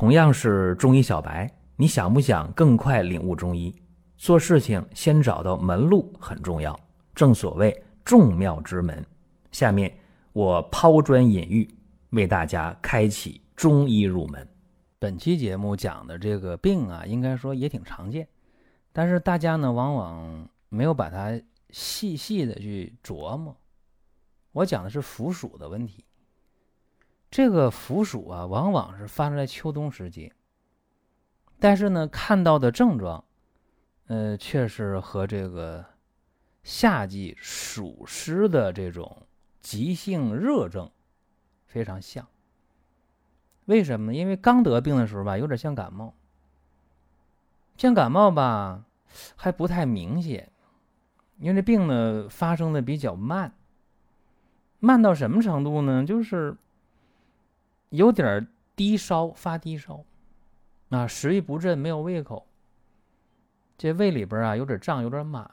同样是中医小白，你想不想更快领悟中医？做事情先找到门路很重要，正所谓众妙之门。下面我抛砖引玉，为大家开启中医入门。本期节目讲的这个病啊，应该说也挺常见，但是大家呢往往没有把它细细的去琢磨。我讲的是腐暑的问题。这个腐暑啊，往往是发生在秋冬时节，但是呢，看到的症状，呃，却是和这个夏季暑湿的这种急性热症非常像。为什么呢？因为刚得病的时候吧，有点像感冒，像感冒吧，还不太明显，因为这病呢发生的比较慢，慢到什么程度呢？就是。有点低烧，发低烧，啊，食欲不振，没有胃口。这胃里边啊有点胀，有点满。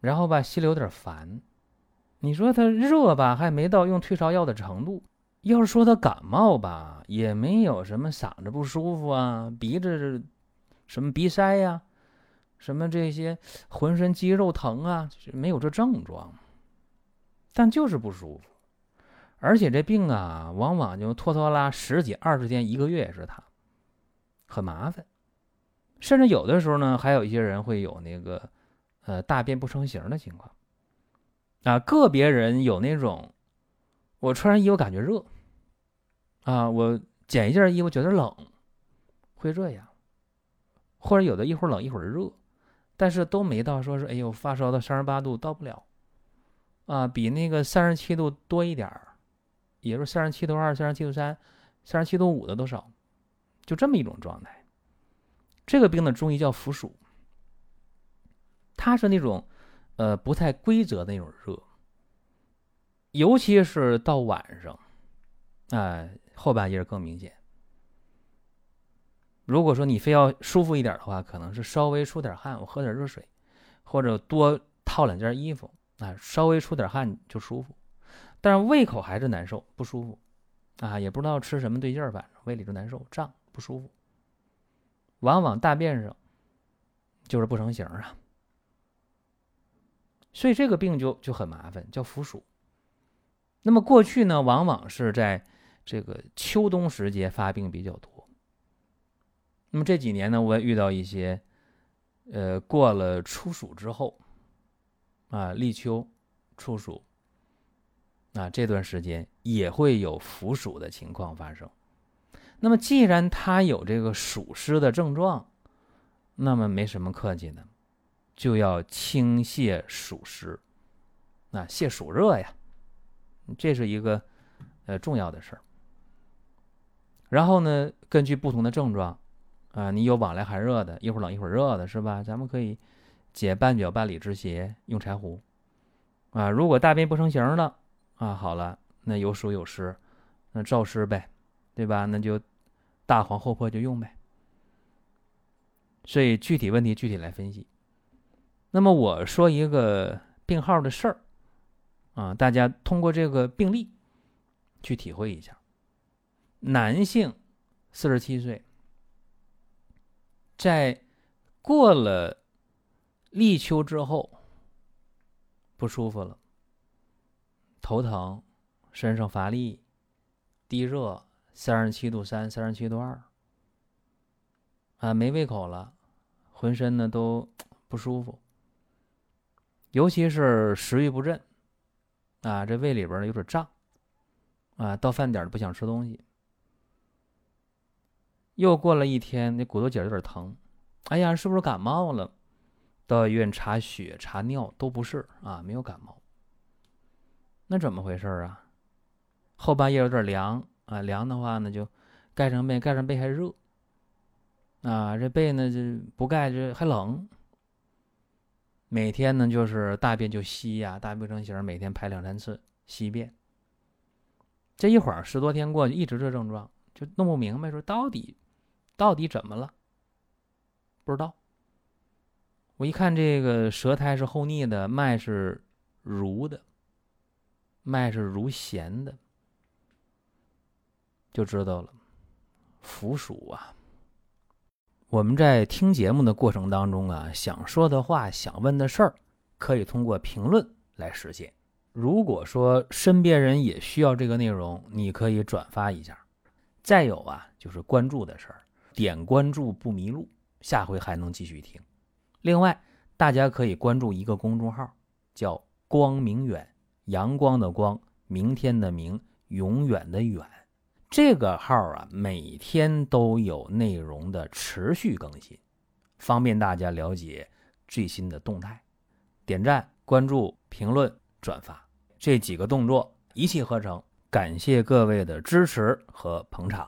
然后吧，心里有点烦。你说他热吧，还没到用退烧药的程度；要是说他感冒吧，也没有什么嗓子不舒服啊，鼻子什么鼻塞呀，什么这些浑身肌肉疼啊，没有这症状，但就是不舒服。而且这病啊，往往就拖拖拉十几、二十天、一个月也是他，很麻烦。甚至有的时候呢，还有一些人会有那个，呃，大便不成形的情况。啊，个别人有那种，我穿上衣服感觉热，啊，我减一件衣服觉得冷，会这样。或者有的一会儿冷一会儿热，但是都没到说是哎呦发烧到三十八度到不了，啊，比那个三十七度多一点儿。也就是三十七度二、三十七度三、三十七度五的都少，就这么一种状态。这个病的中医叫伏暑，它是那种呃不太规则的那种热，尤其是到晚上，啊，后半夜更明显。如果说你非要舒服一点的话，可能是稍微出点汗，我喝点热水，或者多套两件衣服，啊，稍微出点汗就舒服。但是胃口还是难受，不舒服，啊，也不知道吃什么对劲儿，反正胃里就难受、胀、不舒服。往往大便上就是不成形啊，所以这个病就就很麻烦，叫腐暑。那么过去呢，往往是在这个秋冬时节发病比较多。那么这几年呢，我也遇到一些，呃，过了初暑之后，啊，立秋、初暑。啊，这段时间也会有腐暑的情况发生。那么，既然他有这个暑湿的症状，那么没什么客气的，就要清泻暑湿，啊，泻暑热呀，这是一个呃重要的事儿。然后呢，根据不同的症状，啊，你有往来寒热的，一会儿冷一会儿热的，是吧？咱们可以解半脚半里之邪，用柴胡。啊，如果大便不成形了。啊，好了，那有暑有湿，那燥湿呗，对吧？那就大黄厚朴就用呗。所以具体问题具体来分析。那么我说一个病号的事儿，啊，大家通过这个病例去体会一下。男性，四十七岁，在过了立秋之后不舒服了。头疼，身上乏力，低热，三十七度三，三十七度二，啊，没胃口了，浑身呢都不舒服，尤其是食欲不振，啊，这胃里边呢有点胀，啊，到饭点不想吃东西。又过了一天，那骨头节有点疼，哎呀，是不是感冒了？到医院查血查尿都不是啊，没有感冒。那怎么回事啊？后半夜有点凉啊，凉的话呢就盖上被，盖上被还热啊，这被呢就不盖就还冷。每天呢就是大便就稀呀，大便成形，每天排两三次稀便。这一会儿十多天过去，一直这症状就弄不明白，说到底到底怎么了？不知道。我一看这个舌苔是厚腻的，脉是濡的。脉是如弦的，就知道了。腐鼠啊。我们在听节目的过程当中啊，想说的话、想问的事儿，可以通过评论来实现。如果说身边人也需要这个内容，你可以转发一下。再有啊，就是关注的事儿，点关注不迷路，下回还能继续听。另外，大家可以关注一个公众号，叫“光明远”，阳光的光，明天的明，永远的远。这个号啊，每天都有内容的持续更新，方便大家了解最新的动态。点赞、关注、评论、转发这几个动作一气呵成。感谢各位的支持和捧场。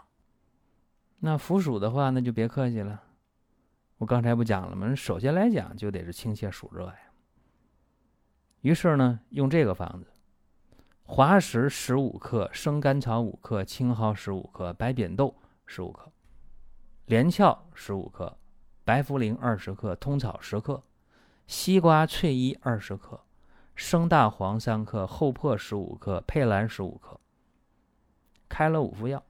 那腐鼠的话，那就别客气了。我刚才不讲了吗？首先来讲，就得是清泻暑热呀。于是呢，用这个方子：滑石十五克，生甘草五克，青蒿十五克，白扁豆十五克，连翘十五克，白茯苓二十克，通草十克，西瓜翠衣二十克，生大黄三克，厚朴十五克，佩兰十五克。开了五副药，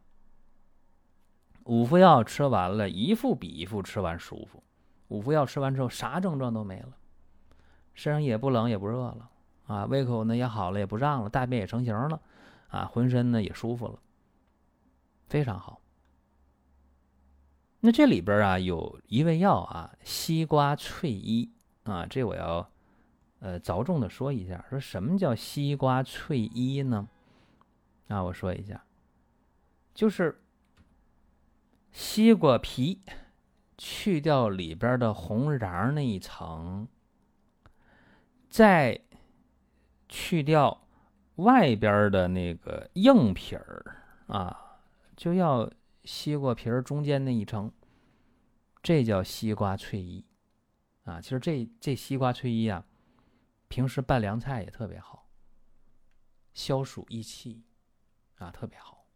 五副药吃完了，一副比一副吃完舒服。五副药吃完之后，啥症状都没了，身上也不冷也不热了，啊，胃口呢也好了，也不胀了，大便也成型了，啊，浑身呢也舒服了，非常好。那这里边啊有一味药啊，西瓜翠衣啊，这我要呃着重的说一下，说什么叫西瓜翠衣呢？啊，我说一下。就是西瓜皮去掉里边的红瓤那一层，在去掉外边的那个硬皮儿啊，就要西瓜皮儿中间那一层，这叫西瓜翠衣啊。其实这这西瓜翠衣啊，平时拌凉菜也特别好，消暑益气啊，特别好。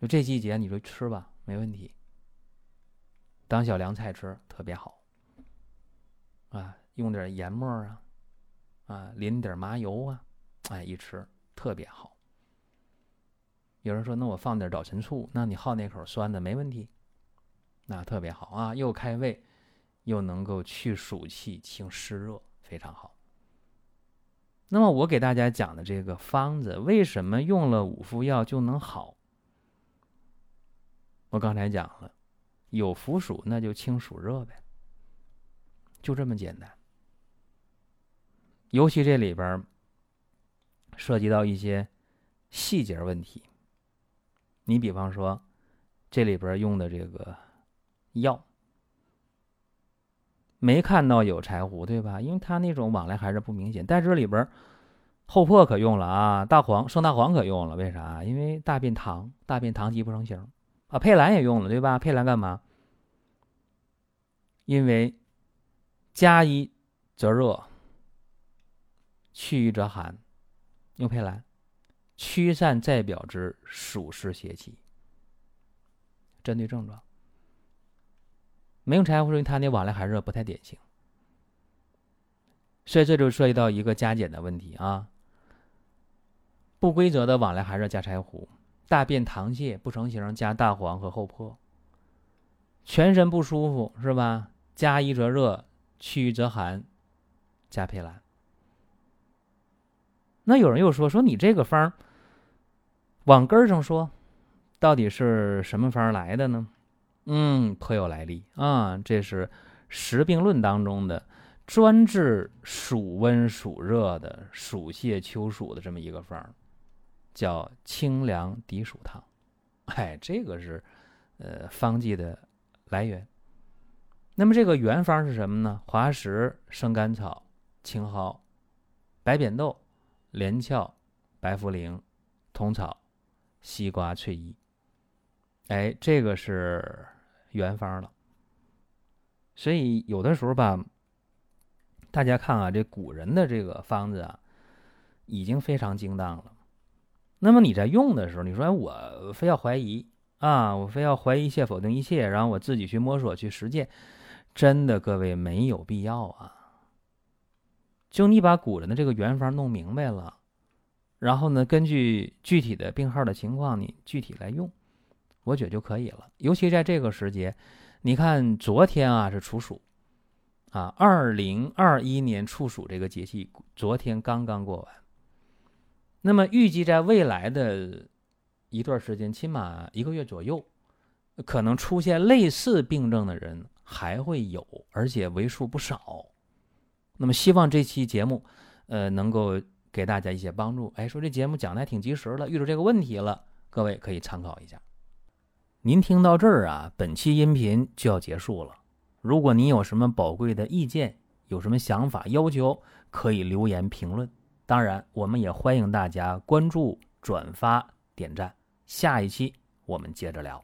就这季节，你说吃吧，没问题。当小凉菜吃特别好，啊，用点盐末啊，啊，淋点麻油啊，哎，一吃特别好。有人说，那我放点早晨醋，那你好那口酸的没问题，那特别好啊，又开胃，又能够去暑气、清湿热，非常好。那么我给大家讲的这个方子，为什么用了五副药就能好？我刚才讲了，有腐暑那就清暑热呗，就这么简单。尤其这里边涉及到一些细节问题，你比方说这里边用的这个药，没看到有柴胡对吧？因为它那种往来还是不明显。但这里边厚朴可用了啊，大黄生大黄可用了，为啥？因为大便溏，大便溏积不成形。啊，佩兰也用了，对吧？佩兰干嘛？因为加一则热，去瘀则寒，用佩兰驱散在表之暑湿邪气。针对症状，没用柴胡，因为它那往来寒热不太典型，所以这就涉及到一个加减的问题啊。不规则的往来寒热加柴胡。大便溏泻不成形，加大黄和厚朴；全身不舒服是吧？加一则热，去一则寒，加佩兰。那有人又说说你这个方儿往根儿上说，到底是什么方来的呢？嗯，颇有来历啊！这是《实病论》当中的专治暑温暑热的暑泻秋暑的这么一个方儿。叫清凉涤暑汤，哎，这个是呃方剂的来源。那么这个原方是什么呢？滑石、生甘草、青蒿、白扁豆、连翘、白茯苓、通草、西瓜翠衣。哎，这个是原方了。所以有的时候吧，大家看啊，这古人的这个方子啊，已经非常精当了。那么你在用的时候，你说我非要怀疑啊，我非要怀疑一切，否定一切，然后我自己去摸索去实践，真的各位没有必要啊。就你把古人的这个原方弄明白了，然后呢，根据具体的病号的情况，你具体来用，我觉得就可以了。尤其在这个时节，你看昨天啊是处暑，啊，二零二一年处暑这个节气昨天刚刚过完。那么预计在未来的一段时间，起码一个月左右，可能出现类似病症的人还会有，而且为数不少。那么希望这期节目，呃，能够给大家一些帮助。哎，说这节目讲的还挺及时的，遇到这个问题了，各位可以参考一下。您听到这儿啊，本期音频就要结束了。如果您有什么宝贵的意见，有什么想法要求，可以留言评论。当然，我们也欢迎大家关注、转发、点赞。下一期我们接着聊。